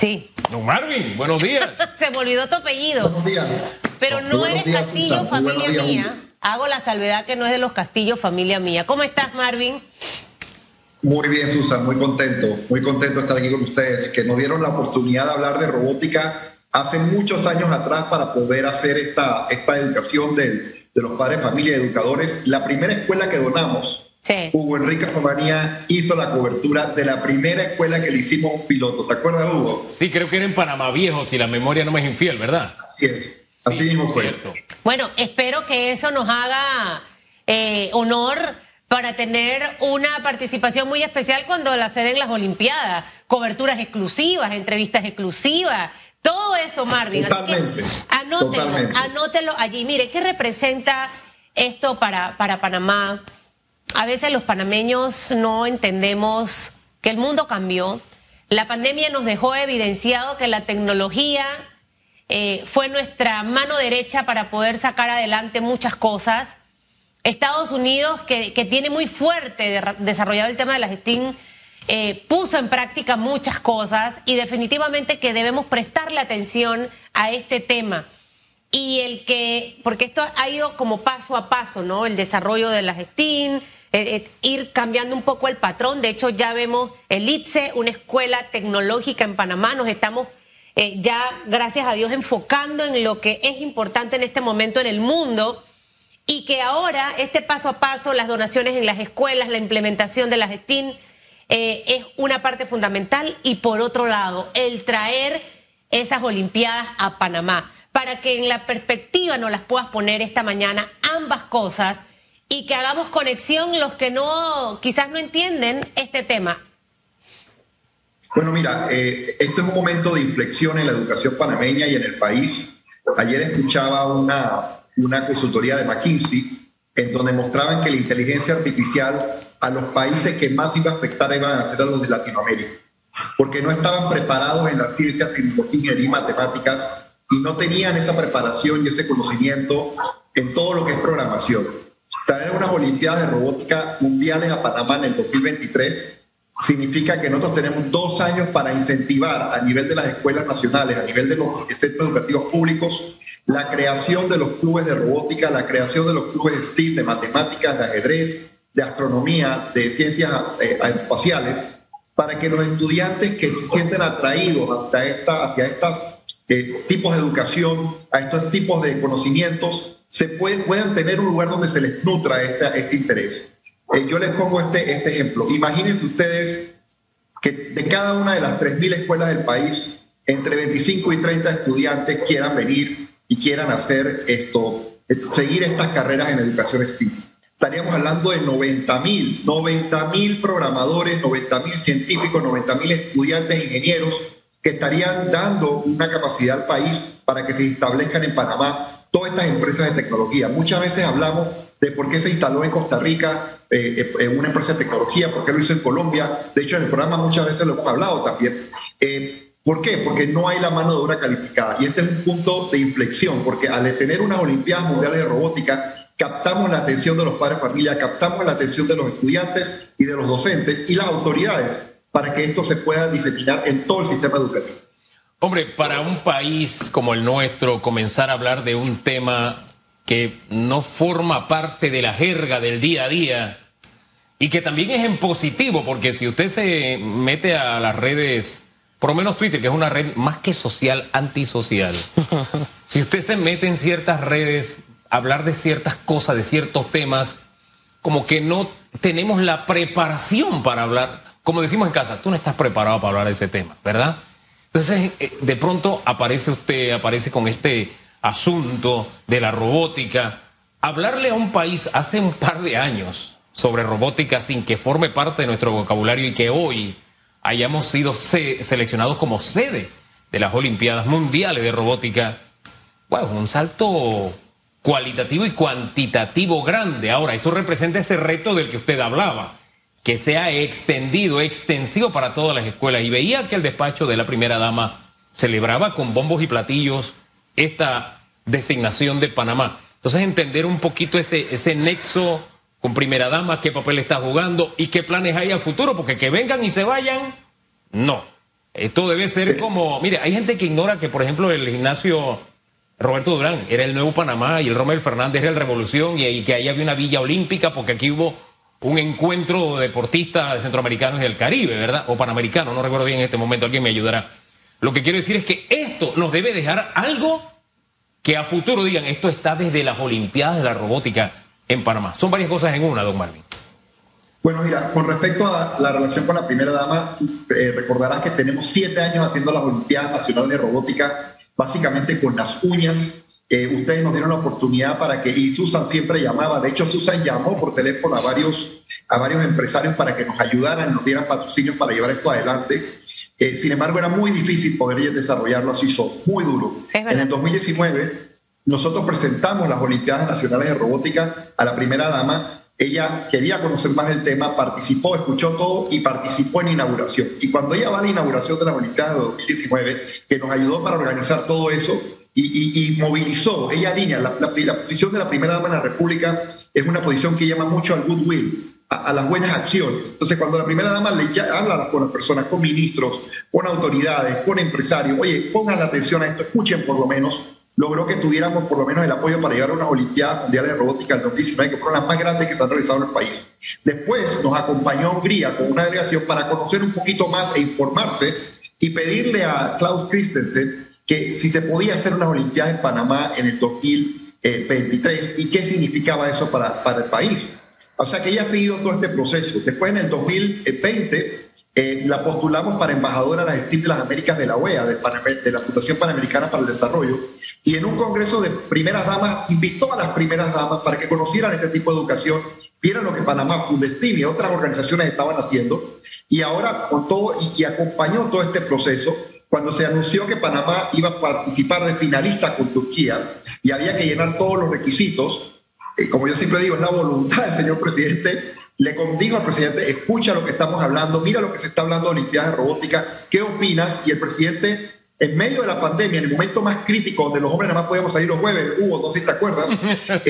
Sí. Don Marvin, buenos días. Se me olvidó tu apellido. Buenos días. Pero no Buenos eres días, Castillo, Susan. Familia días, mía. Hago la salvedad que no es de los Castillos, familia mía. ¿Cómo estás, Marvin? Muy bien, Susan, muy contento, muy contento de estar aquí con ustedes, que nos dieron la oportunidad de hablar de robótica hace muchos años atrás para poder hacer esta, esta educación del- de los padres de familia y educadores. La primera escuela que donamos, Sí. Hugo Enrique Romanía hizo la cobertura de la primera escuela que le hicimos un piloto. ¿Te acuerdas, Hugo? Sí, creo que era en Panamá Viejo, si la memoria no me es infiel, ¿verdad? Así es. Así Sí, mismo fue. Cierto. Bueno, espero que eso nos haga eh, honor para tener una participación muy especial cuando la ceden las Olimpiadas. Coberturas exclusivas, entrevistas exclusivas, todo eso, Marvin. Totalmente, anótelo, totalmente. anótelo allí. Mire, ¿qué representa esto para, para Panamá? A veces los panameños no entendemos que el mundo cambió. La pandemia nos dejó evidenciado que la tecnología eh, fue nuestra mano derecha para poder sacar adelante muchas cosas. Estados Unidos, que, tiene muy fuerte de- desarrollado el tema de las STEAM, eh, puso en práctica muchas cosas y definitivamente que debemos prestarle atención a este tema. Y el que, porque esto ha ido como paso a paso, ¿no? El desarrollo de las STEAM, eh, eh, ir cambiando un poco el patrón. De hecho, ya vemos el ITSE, una escuela tecnológica en Panamá. Nos estamos eh, ya, gracias a Dios, enfocando en lo que es importante en este momento en el mundo. Y que ahora este paso a paso, las donaciones en las escuelas, la implementación de las STEAM, eh, es una parte fundamental. Y por otro lado, el traer esas Olimpiadas a Panamá, para que en la perspectiva nos las puedas poner esta mañana ambas cosas y que hagamos conexión los que no, quizás no entienden este tema. Bueno, mira, eh, esto es un momento de inflexión en la educación panameña y en el país. Ayer escuchaba una, una consultoría de McKinsey en donde mostraban que la inteligencia artificial a los países que más iba a afectar iban a ser a los de Latinoamérica, porque no estaban preparados en la ciencia, tecnología, y matemáticas y no tenían esa preparación y ese conocimiento en todo lo que es programación. Traer unas Olimpiadas de Robótica Mundiales a Panamá en el 2023 significa que nosotros tenemos dos años para incentivar a nivel de las escuelas nacionales, a nivel de los centros educativos públicos, la creación de los clubes de robótica, la creación de los clubes de STEAM, de matemáticas, de ajedrez, de astronomía, de ciencias eh, aeroespaciales, para que los estudiantes que se sienten atraídos hasta esta, hacia estos eh, tipos de educación, a estos tipos de conocimientos, se puede- puedan tener un lugar donde se les nutra este interés. Eh, yo les pongo este, este ejemplo. Imagínense ustedes que de cada una de las 3.000 escuelas del país, entre 25 y 30 estudiantes quieran venir y quieran hacer esto- seguir estas carreras en educación STEAM. Estaríamos hablando de 90.000, 90.000 programadores, 90.000 científicos, 90.000 estudiantes, ingenieros que estarían dando una capacidad al país para que se establezcan en Panamá todas estas empresas de tecnología. Muchas veces hablamos de por qué se instaló en Costa Rica eh, eh, una empresa de tecnología, por qué lo hizo en Colombia. De hecho, en el programa muchas veces lo hemos hablado también. Eh, ¿Por qué? Porque no hay la mano de obra calificada. Y este es un punto de inflexión, porque al tener unas Olimpiadas Mundiales de Robótica, captamos la atención de los padres de familia, captamos la atención de los estudiantes y de los docentes y las autoridades para que esto se pueda diseminar en todo el sistema educativo. Hombre, para un país como el nuestro, comenzar a hablar de un tema que no forma parte de la jerga del día a día y que también es en positivo, porque si usted se mete a las redes, por lo menos Twitter, que es una red más que social, antisocial, si usted se mete en ciertas redes, hablar de ciertas cosas, de ciertos temas, como que no tenemos la preparación para hablar, como decimos en casa, tú no estás preparado para hablar de ese tema, ¿verdad? Entonces, eh, de pronto aparece usted, aparece con este asunto de la robótica. Hablarle a un país hace un par de años sobre robótica sin que forme parte de nuestro vocabulario y que hoy hayamos sido se- seleccionados como sede de las Olimpiadas Mundiales de Robótica, bueno, un salto cualitativo y cuantitativo grande. Ahora, eso representa ese reto del que usted hablaba, que sea extendido, extensivo para todas las escuelas. Y veía que el despacho de la primera dama celebraba con bombos y platillos esta designación de Panamá. Entonces, entender un poquito ese, ese nexo con primera dama, qué papel está jugando y qué planes hay a futuro, porque que vengan y se vayan, no. Esto debe ser como, mire, hay gente que ignora que, por ejemplo, el gimnasio Roberto Durán era el nuevo Panamá y el Romel Fernández era el Revolución y, que ahí había una villa olímpica porque aquí hubo un encuentro de deportistas centroamericanos y del Caribe, ¿verdad? O panamericanos, no recuerdo bien en este momento, alguien me ayudará. Lo que quiero decir es que esto nos debe dejar algo que a futuro digan, esto está desde las Olimpiadas de la Robótica en Panamá. Son varias cosas en una, don Marvin. Bueno, mira, con respecto a la relación con la primera dama, eh, recordarás que tenemos siete años haciendo las Olimpiadas Nacionales de Robótica, básicamente con las uñas. Eh, ustedes nos dieron la oportunidad para que, y Susan siempre llamaba, de hecho Susan llamó por teléfono a varios, a varios empresarios para que nos ayudaran, nos dieran patrocinios para llevar esto adelante. Eh, sin embargo, era muy difícil poder desarrollarlo así solo, muy duro. En el 2019, nosotros presentamos las Olimpiadas Nacionales de Robótica a la primera dama ella quería conocer más del tema, participó, escuchó todo y participó en inauguración. Y cuando ella va a la inauguración de las Olimpiadas de 2019, que nos ayudó para organizar todo eso y, movilizó, ella alinea, la, posición de la primera dama de la República es una posición que llama mucho al goodwill, a, las buenas acciones. Entonces, cuando la primera dama le habla con las personas, con ministros, con autoridades, con empresarios, oye, pongan la atención a esto, escuchen por lo menos, logró que tuviéramos por lo menos el apoyo para llevar a unas Olimpiadas Mundiales de Robótica en 2019, que fueron las más grandes que se han realizado en el país. Después nos acompañó Hungría con una delegación para conocer un poquito más e informarse y pedirle a Klaus Christensen que si se podía hacer unas Olimpiadas en Panamá en el 2023 y qué significaba eso para, para el país. O sea que ella ha seguido todo este proceso. Después en el 2020 eh, la postulamos para embajadora a las STIP de las Américas de la OEA, de, la Fundación Panamericana para el Desarrollo, y en un congreso de primeras damas invitó a las primeras damas para que conocieran este tipo de educación, vieran lo que Panamá, Fundestim y otras organizaciones estaban haciendo, y ahora con todo, y, acompañó todo este proceso, cuando se anunció que Panamá iba a participar de finalista con Turquía y había que llenar todos los requisitos, eh, como yo siempre digo, es la voluntad del señor presidente le dijo al presidente, escucha lo que estamos hablando, mira lo que se está hablando de Olimpiadas de Robótica, ¿qué opinas? Y el presidente, en medio de la pandemia, en el momento más crítico, donde los hombres nada más podíamos salir los jueves, Hugo, no sé si te acuerdas,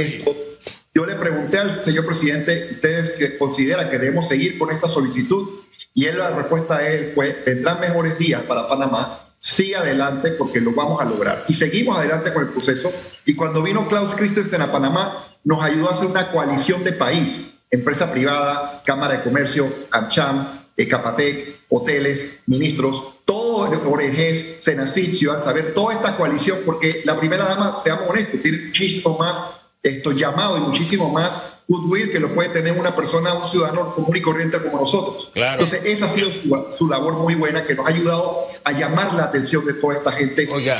yo le pregunté al señor presidente, ¿ustedes consideran que debemos seguir con esta solicitud? Y él la respuesta él fue, vendrán mejores días para Panamá, sigue adelante porque lo vamos a lograr. Y seguimos adelante con el proceso. Y cuando vino Klaus Christensen a Panamá, nos ayudó a hacer una coalición de país empresa privada, Cámara de Comercio, AmCham, Capatec, hoteles, ministros, todo ONGs, Senacit, Ciudad Saber, toda esta coalición, porque la primera dama, seamos honestos, tiene muchísimo más esto llamado y muchísimo más goodwill que lo puede tener una persona, un ciudadano común y corriente como nosotros. Entonces, esa ha sido su, labor muy buena que nos ha ayudado a llamar la atención de toda esta gente que,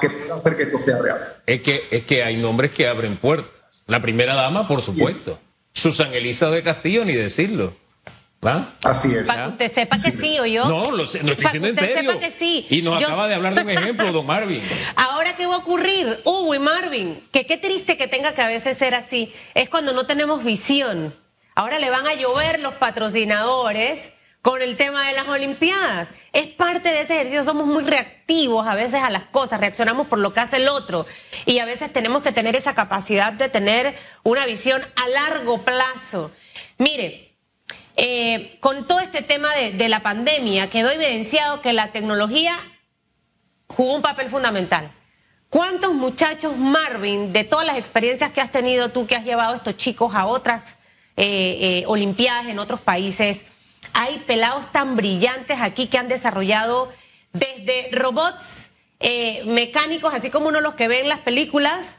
que pueda hacer que esto sea real. Es que, es que hay nombres que abren puertas. La primera dama, por supuesto. Susan Elisa de Castillo, ni decirlo. ¿Va? Así es. Para que usted sepa que sí, o yo. No, lo, sé, no estoy diciendo en serio. Sepa que sí. Y nos acaba de hablar de un ejemplo, don Marvin. Ahora, ¿qué va a ocurrir? Hugo y Marvin, que qué triste que tenga que a veces ser así, es cuando no tenemos visión. Ahora le van a llover los patrocinadores con el tema de las Olimpiadas. Es parte de ese ejercicio, somos muy reactivos a veces a las cosas, reaccionamos por lo que hace el otro y a veces tenemos que tener esa capacidad de tener una visión a largo plazo. Mire, eh, con todo este tema de, de la pandemia quedó evidenciado que la tecnología jugó un papel fundamental. ¿Cuántos muchachos, Marvin, de todas las experiencias que has tenido tú, que has llevado a estos chicos a otras eh, eh, Olimpiadas en otros países, hay pelados tan brillantes aquí que han desarrollado desde robots eh, mecánicos, así como uno los que ve en las películas,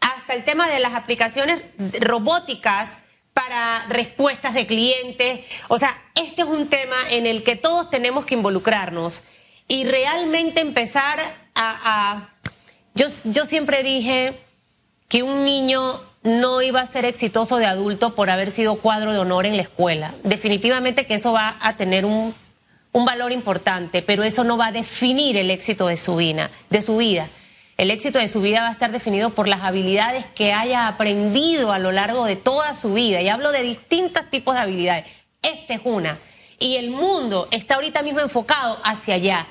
hasta el tema de las aplicaciones robóticas para respuestas de clientes. O sea, este es un tema en el que todos tenemos que involucrarnos y realmente empezar a... Yo, yo siempre dije que un niño no iba a ser exitoso de adulto por haber sido cuadro de honor en la escuela. Definitivamente que eso va a tener un, valor importante, pero eso no va a definir el éxito de su vida. El éxito de su vida va a estar definido por las habilidades que haya aprendido a lo largo de toda su vida. Y hablo de distintos tipos de habilidades. Esta es una. Y el mundo está ahorita mismo enfocado hacia allá.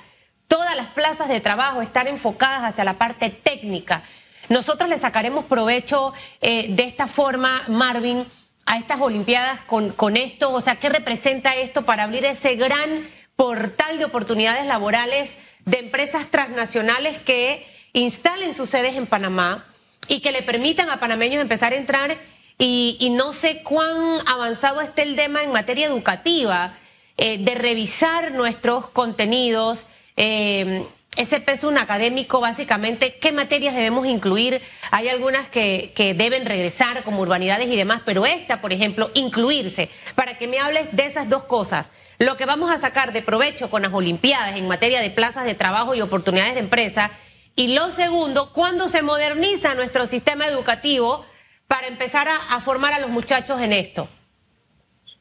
Todas las plazas de trabajo están enfocadas hacia la parte técnica. Nosotros le sacaremos provecho eh, de esta forma, Marvin, a estas Olimpiadas con, con esto. O sea, ¿qué representa esto para abrir ese gran portal de oportunidades laborales de empresas transnacionales que instalen sus sedes en Panamá y que le permitan a panameños empezar a entrar y, no sé cuán avanzado esté el tema en materia educativa, eh, de revisar nuestros contenidos. Eh, ese peso un académico, básicamente, ¿qué materias debemos incluir? Hay algunas que, que, deben regresar, como urbanidades y demás, pero esta, por ejemplo, incluirse, para que me hables de esas dos cosas. Lo que vamos a sacar de provecho con las Olimpiadas en materia de plazas de trabajo y oportunidades de empresa. Y lo segundo, ¿cuándo se moderniza nuestro sistema educativo para empezar a, formar a los muchachos en esto?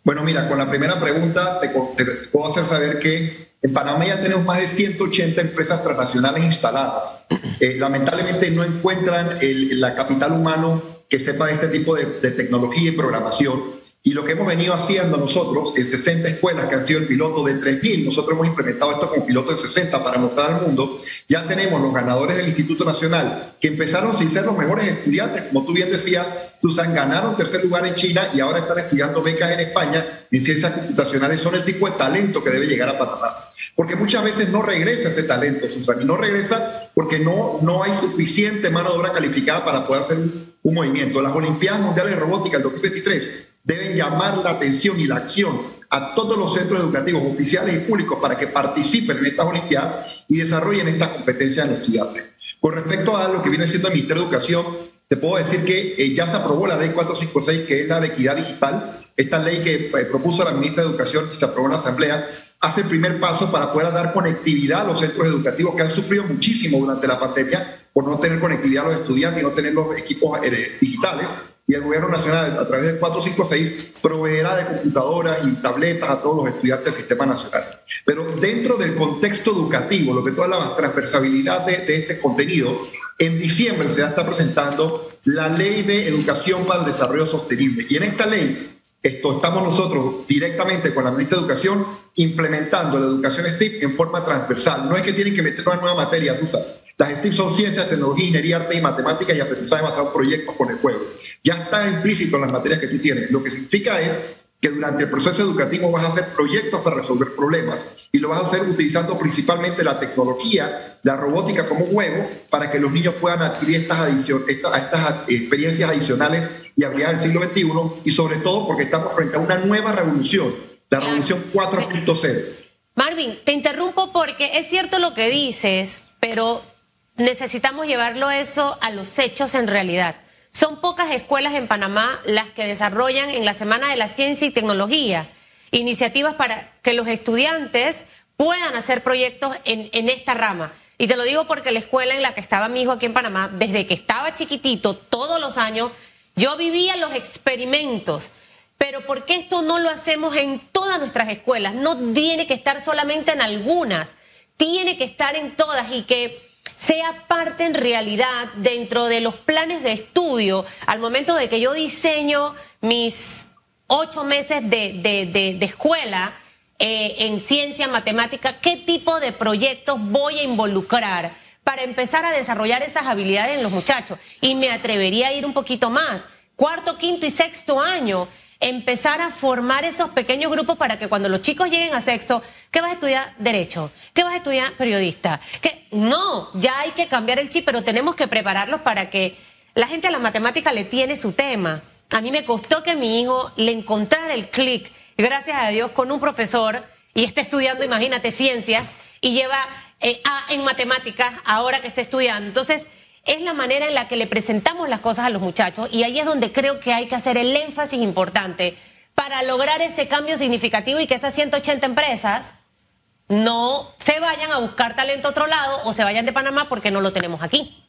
Bueno, mira, con la primera pregunta te, puedo hacer saber que en Panamá ya tenemos más de 180 empresas transnacionales instaladas. Eh, lamentablemente no encuentran el, la capital humano que sepa de este tipo de, de tecnología y programación. Y lo que hemos venido haciendo nosotros en 60 escuelas que han sido el piloto de 3.000, nosotros hemos implementado esto como piloto de 60 para mostrar al mundo, ya tenemos los ganadores del Instituto Nacional que empezaron sin ser los mejores estudiantes, como tú bien decías, Susan, ganaron tercer lugar en China y ahora están estudiando becas en España en ciencias computacionales, son el tipo de talento que debe llegar a Panamá. Porque muchas veces no regresa ese talento, Susan, y no regresa porque no, no hay suficiente mano de obra calificada para poder hacer un, un movimiento. Las Olimpiadas Mundiales de Robótica del 2023 deben llamar la atención y la acción a todos los centros educativos oficiales y públicos para que participen en estas Olimpiadas y desarrollen estas competencias en los estudiantes. Con respecto a lo que viene siendo el Ministerio de Educación, te puedo decir que eh, ya se aprobó la ley 456, que es la de equidad digital. Esta ley que eh, propuso la ministra de Educación y se aprobó en la Asamblea hace el primer paso para poder dar conectividad a los centros educativos que han sufrido muchísimo durante la pandemia por no tener conectividad a los estudiantes y no tener los equipos eh, digitales y el gobierno nacional, a través del 456, proveerá de computadoras y tabletas a todos los estudiantes del sistema nacional. Pero dentro del contexto educativo, lo que toda la transversabilidad de, este contenido, en diciembre se está presentando la Ley de Educación para el Desarrollo Sostenible. Y en esta ley esto, estamos nosotros directamente con la ministra de Educación implementando la educación STIP en forma transversal. No es que tienen que meter una nueva materia, Susa. Las STIP son ciencias, tecnología, ingeniería, arte y matemáticas y aprendizaje basado en proyectos con el juego. Ya está implícito en las materias que tú tienes. Lo que significa es que durante el proceso educativo vas a hacer proyectos para resolver problemas y lo vas a hacer utilizando principalmente la tecnología, la robótica como juego para que los niños puedan adquirir estas, estas experiencias adicionales y habilidades del siglo XXI y sobre todo porque estamos frente a una nueva revolución, la revolución 4.0. Marvin, te interrumpo porque es cierto lo que dices, pero necesitamos llevarlo eso a los hechos en realidad. Son pocas escuelas en Panamá las que desarrollan en la Semana de la Ciencia y Tecnología iniciativas para que los estudiantes puedan hacer proyectos en, en esta rama. Y te lo digo porque la escuela en la que estaba mi hijo aquí en Panamá, desde que estaba chiquitito, todos los años, yo vivía los experimentos. Pero ¿por qué esto no lo hacemos en todas nuestras escuelas? No tiene que estar solamente en algunas, tiene que estar en todas y que sea parte en realidad dentro de los planes de estudio al momento de que yo diseño mis ocho meses de, escuela eh, en ciencia, matemática, qué tipo de proyectos voy a involucrar para empezar a desarrollar esas habilidades en los muchachos. Y me atrevería a ir un poquito más. Cuarto, quinto y sexto año empezar a formar esos pequeños grupos para que cuando los chicos lleguen a sexto, ¿qué vas a estudiar? Derecho, ¿qué vas a estudiar? Periodista. que No, ya hay que cambiar el chip, pero tenemos que prepararlos para que la gente a la matemática le tiene su tema. A mí me costó que mi hijo le encontrara el clic, gracias a Dios, con un profesor y está estudiando, imagínate, ciencias y lleva eh, A en matemáticas ahora que está estudiando. Entonces, es la manera en la que le presentamos las cosas a los muchachos y ahí es donde creo que hay que hacer el énfasis importante para lograr ese cambio significativo y que esas 180 empresas no se vayan a buscar talento a otro lado o se vayan de Panamá porque no lo tenemos aquí.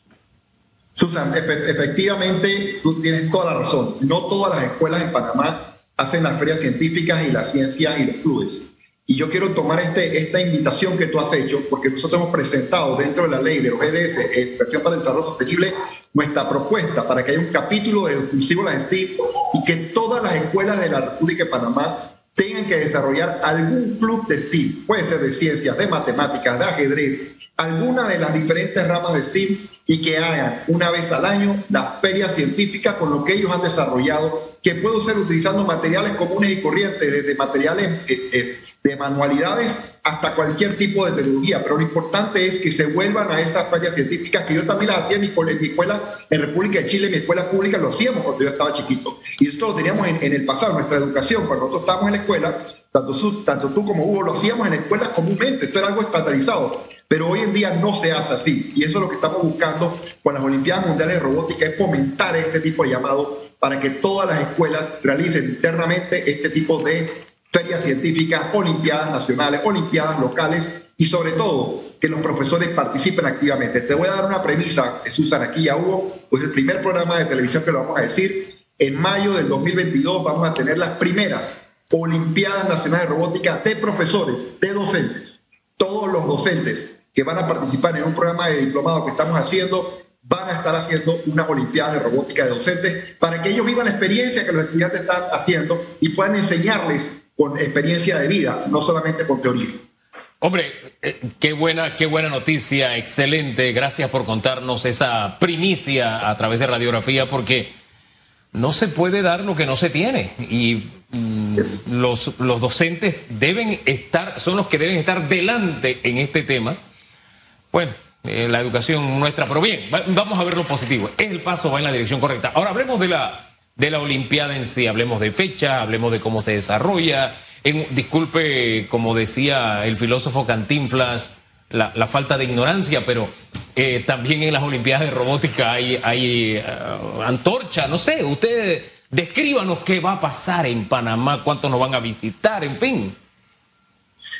Susan, efectivamente tú tienes toda la razón. No todas las escuelas en Panamá hacen las ferias científicas y las ciencias y los clubes. Y yo quiero tomar este, esta invitación que tú has hecho, porque nosotros hemos presentado dentro de la ley de OBDS, Educación para el Desarrollo Sostenible, nuestra propuesta para que haya un capítulo exclusivo de la STIP y que todas las escuelas de la República de Panamá tengan que desarrollar algún club de STEAM, puede ser de ciencias, de matemáticas, de ajedrez, alguna de las diferentes ramas de STEAM y que hagan una vez al año la feria científica con lo que ellos han desarrollado que puedo ser utilizando materiales comunes y corrientes, desde materiales eh, eh, de manualidades hasta cualquier tipo de tecnología. Pero lo importante es que se vuelvan a esas ferias científicas que yo también las hacía en mi, escuela en República de Chile, en mi escuela pública, lo hacíamos cuando yo estaba chiquito. Y esto lo teníamos en, en el pasado, nuestra educación, cuando nosotros estábamos en la escuela, tanto, tanto tú como Hugo lo hacíamos en escuelas comúnmente, esto era algo estatalizado, pero hoy en día no se hace así. Y eso es lo que estamos buscando con las Olimpiadas Mundiales de Robótica, es fomentar este tipo de llamado para que todas las escuelas realicen internamente este tipo de ferias científicas, olimpiadas nacionales, olimpiadas locales y sobre todo que los profesores participen activamente. Te voy a dar una premisa, Susan, aquí ya hubo, pues el primer programa de televisión que lo vamos a decir, en mayo del 2022 vamos a tener las primeras Olimpiadas Nacionales de Robótica de profesores, de docentes. Todos los docentes que van a participar en un programa de diplomado que estamos haciendo van a estar haciendo unas Olimpiadas de Robótica de docentes para que ellos vivan la experiencia que los estudiantes están haciendo y puedan enseñarles con experiencia de vida, no solamente con teoría. Hombre, eh, qué buena, qué buena noticia, excelente. Gracias por contarnos esa primicia a través de radiografía, porque no se puede dar lo que no se tiene. Y mm, los, los docentes deben estar, son los que deben estar delante en este tema. Bueno, eh, la educación nuestra, pero bien, vamos a ver lo positivo. El paso, va en la dirección correcta. Ahora hablemos de la, de la Olimpiada en sí, hablemos de fecha, hablemos de cómo se desarrolla. En, disculpe, como decía el filósofo Cantinflas, la, falta de ignorancia, pero eh, también en las Olimpiadas de Robótica hay, hay eh, antorcha, no sé, ustedes descríbanos qué va a pasar en Panamá, cuántos nos van a visitar, en fin.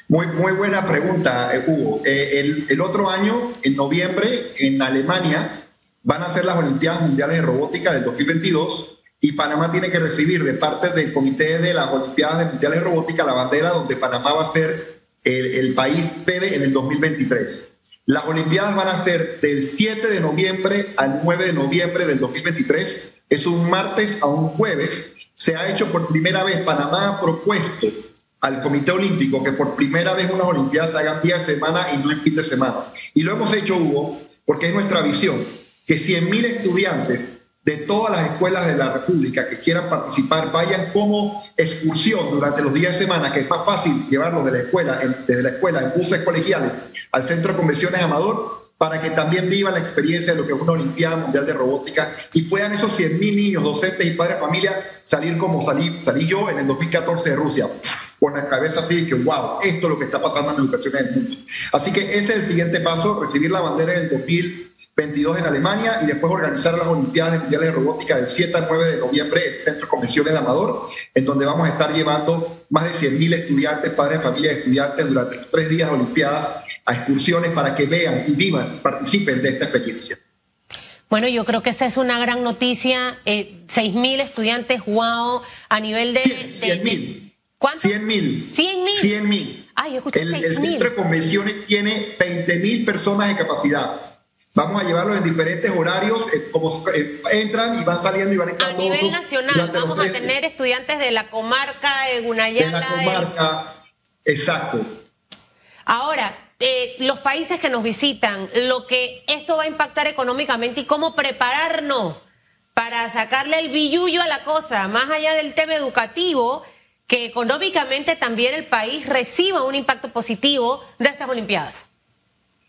Muy, muy buena pregunta, eh, Hugo. el, el, otro año, en noviembre, en Alemania, van a ser las Olimpiadas Mundiales de Robótica del 2022 y Panamá tiene que recibir de parte del Comité de las Olimpiadas Mundiales de Robótica la bandera donde Panamá va a ser el, el país sede en el 2023. Las Olimpiadas van a ser del 7 de noviembre al 9 de noviembre del 2023. Es un martes a un jueves. Se ha hecho por primera vez, Panamá ha propuesto al Comité Olímpico que por primera vez unas Olimpiadas se hagan día de semana y no en fin de semana. Y lo hemos hecho, Hugo, porque es nuestra visión, que 100.000 estudiantes de todas las escuelas de la República que quieran participar vayan como excursión durante los días de semana, que es más fácil llevarlos de la escuela, desde la escuela en buses colegiales al Centro de Convenciones Amador, para que también vivan la experiencia de lo que es una Olimpiada Mundial de Robótica y puedan esos 100.000 niños, docentes y padres de familia salir como salí, salí yo en el 2014 de Rusia, con la cabeza así, que wow, esto es lo que está pasando en la educación en el mundo. Así que ese es el siguiente paso, recibir la bandera en el 2022 en Alemania y después organizar las Olimpiadas Mundiales de Robótica del 7 al 9 de noviembre en el Centro de Convenciones de Amador, en donde vamos a estar llevando más de 100.000 estudiantes, padres de familia y estudiantes durante los tres días de Olimpiadas a excursiones para que vean y vivan y participen de esta experiencia. Bueno, yo creo que esa es una gran noticia. Eh, 6.000 estudiantes, wow, a nivel de... 100.000. ¿Cuánto? 100.000. 100.000. 100.000. Ah, yo escuché el, el centro de convenciones tiene 20.000 personas de capacidad. Vamos a llevarlos en diferentes horarios, eh, como eh, entran y van saliendo y van entrando. A nivel nacional, vamos a tener estudiantes de la comarca de Gunayala. De la comarca, exacto. Ahora, eh, los países que nos visitan, lo que esto va a impactar económicamente y cómo prepararnos para sacarle el billullo a la cosa, más allá del tema educativo, que económicamente también el país reciba un impacto positivo de estas Olimpiadas.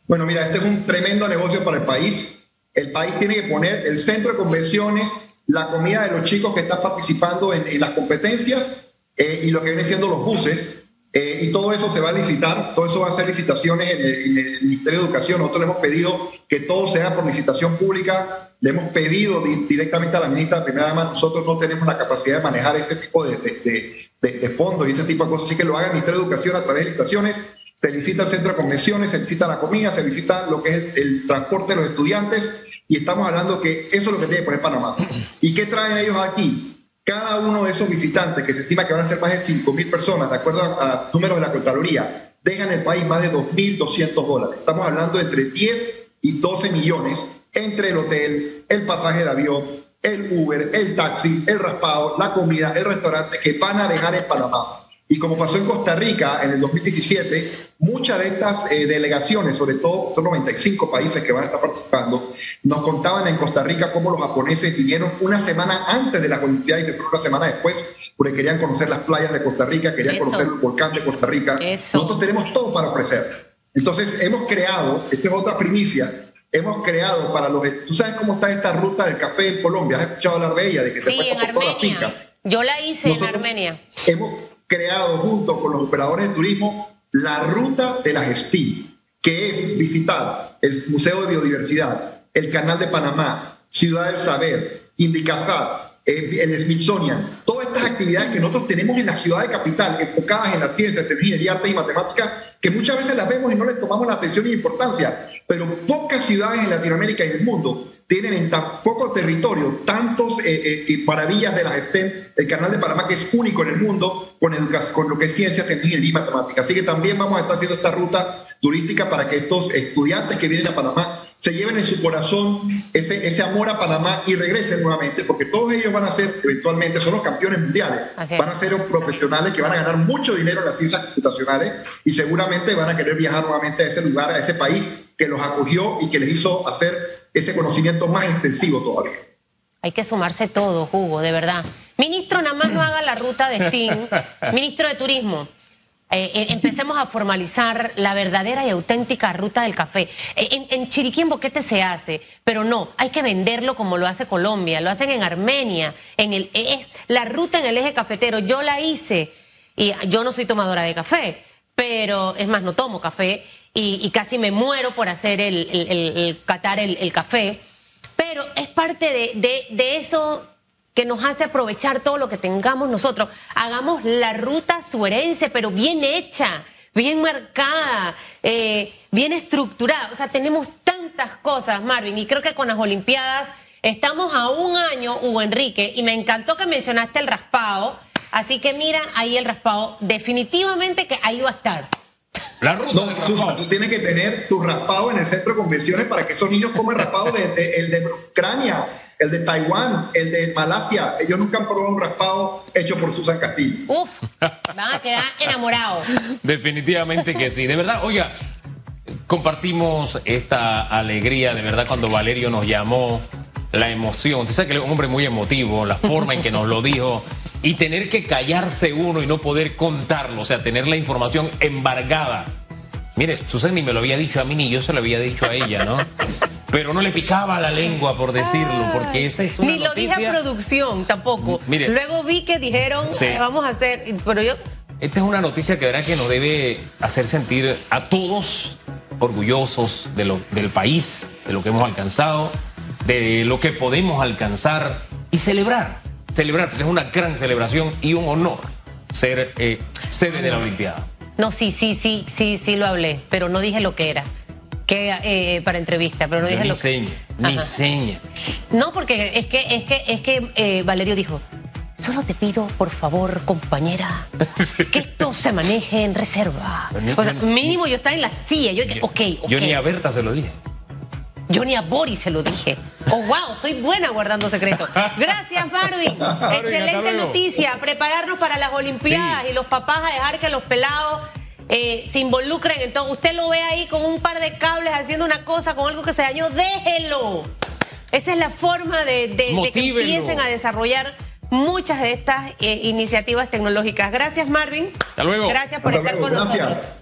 Bueno, mira, este es un tremendo negocio para el país. El país tiene que poner el centro de convenciones, la comida de los chicos que están participando en, las competencias eh, y lo que viene siendo los buses eh, y todo eso se va a licitar, todo eso va a ser licitaciones en el, Ministerio de Educación. Nosotros le hemos pedido que todo sea por licitación pública, le hemos pedido directamente a la ministra de Primera Dama, nosotros no tenemos la capacidad de manejar ese tipo de, de, fondos y ese tipo de cosas, así que lo haga el Ministerio de Educación a través de licitaciones, se licita el centro de convenciones, se licita la comida, se licita lo que es el transporte de los estudiantes y estamos hablando que eso es lo que tiene que poner Panamá. ¿Y qué traen ellos aquí? Cada uno de esos visitantes, que se estima que van a ser más de 5.000 personas, de acuerdo a, números de la Contraloría, dejan el país más de 2.200 dólares. Estamos hablando entre 10 y 12 millones entre el hotel, el pasaje de avión, el Uber, el taxi, el raspado, la comida, el restaurante que van a dejar en Panamá. Y como pasó en Costa Rica en el 2017, muchas de estas eh, delegaciones, sobre todo son 95 países que van a estar participando, nos contaban en Costa Rica cómo los japoneses vinieron una semana antes de las Olimpiadas y se fueron una semana después porque querían conocer las playas de Costa Rica, querían conocer el volcán de Costa Rica. Nosotros tenemos todo para ofrecer. Entonces hemos creado, esta es otra primicia, hemos creado para los... ¿Tú sabes cómo está esta ruta del café en Colombia? ¿Has escuchado hablar de ella? De que sí, en Armenia. Yo la hice en Armenia. Hemos creado junto con los operadores de turismo la ruta de la gestión, que es visitar el Museo de Biodiversidad, el Canal de Panamá, Ciudad del Saber, Indicasat, el Smithsonian, todas estas actividades que nosotros tenemos en la ciudad de capital, enfocadas en la ciencia, tecnología, arte y matemáticas, que muchas veces las vemos y no les tomamos la atención y importancia, pero pocas ciudades en Latinoamérica y el mundo tienen en tan poco territorio tantos eh, eh, maravillas de la STEM, el canal de Panamá que es único en el mundo con, con lo que es ciencia, tecnología y matemática. Así que también vamos a estar haciendo esta ruta turística para que estos estudiantes que vienen a Panamá se lleven en su corazón ese, ese amor a Panamá y regresen nuevamente, porque todos ellos van a ser, eventualmente, son los campeones mundiales, van a ser los profesionales que van a ganar mucho dinero en las ciencias computacionales y seguramente van a querer viajar nuevamente a ese lugar, a ese país que los acogió y que les hizo hacer ese conocimiento más extensivo todavía. Hay que sumarse todo, Hugo, de verdad. Ministro, nada más no haga la ruta de Steam. Ministro de Turismo, eh, eh, empecemos a formalizar la verdadera y auténtica ruta del café. Eh, en, en, Chiriquí, en Boquete se hace, pero no, hay que venderlo como lo hace Colombia, lo hacen en Armenia, en el, la ruta en el eje cafetero. Yo la hice y yo no soy tomadora de café, pero es más, no tomo café y, casi me muero por hacer el, el, catar el, café. Pero es parte de, de, eso que nos hace aprovechar todo lo que tengamos nosotros. Hagamos la ruta suerense, pero bien hecha, bien marcada, eh, bien estructurada. O sea, tenemos tantas cosas, Marvin, y creo que con las Olimpiadas estamos a un año, Hugo Enrique, y me encantó que mencionaste el raspado. Así que mira ahí el raspado. Definitivamente que ahí va a estar. La ruta no, Susan, tú tienes que tener tu raspado en el centro de convenciones para que esos niños comen raspado de, el de Ucrania, el de Taiwán, el de Malasia. Ellos nunca han probado un raspado hecho por Susan Castillo. Uf, van a quedar enamorados. Definitivamente que sí. De verdad, oiga, compartimos esta alegría, de verdad, cuando Valerio nos llamó, la emoción. Usted sabe que es un hombre muy emotivo, la forma en que nos lo dijo y tener que callarse uno y no poder contarlo, o sea, tener la información embargada. Mire, Susan ni me lo había dicho a mí ni yo se lo había dicho a ella, ¿no? Pero no le picaba la lengua por decirlo, porque esa es una Ni lo dije a producción tampoco. Mire, Luego vi que dijeron, eh, vamos a hacer, pero yo... Esta es una noticia que verá que nos debe hacer sentir a todos orgullosos de lo, del país, de lo que hemos alcanzado, de lo que podemos alcanzar y celebrar celebrar, es una gran celebración y un honor ser eh, sede de la Olimpiada. No, sí, sí, sí, sí, sí lo hablé, pero no dije lo que era. Que eh, para entrevista, pero no dije lo que. Ni seña. No, porque es que es que es que eh, Valerio dijo. Solo te pido, por favor, compañera, que esto se maneje en reserva. O sea, mínimo yo estaba en la silla. Yo ok. Yo ni a Berta se lo dije. Yo ni a Boris se lo dije. Oh, wow, soy buena guardando secretos. Gracias, Marvin. Excelente noticia. Prepararnos para las Olimpiadas y los papás a dejar que los pelados eh, se involucren en todo. Usted lo ve ahí con un par de cables haciendo una cosa con algo que se dañó. Déjelo. Esa es la forma de, que empiecen a desarrollar muchas de estas eh, iniciativas tecnológicas. Gracias, Marvin. Hasta luego. Gracias por estar con nosotros.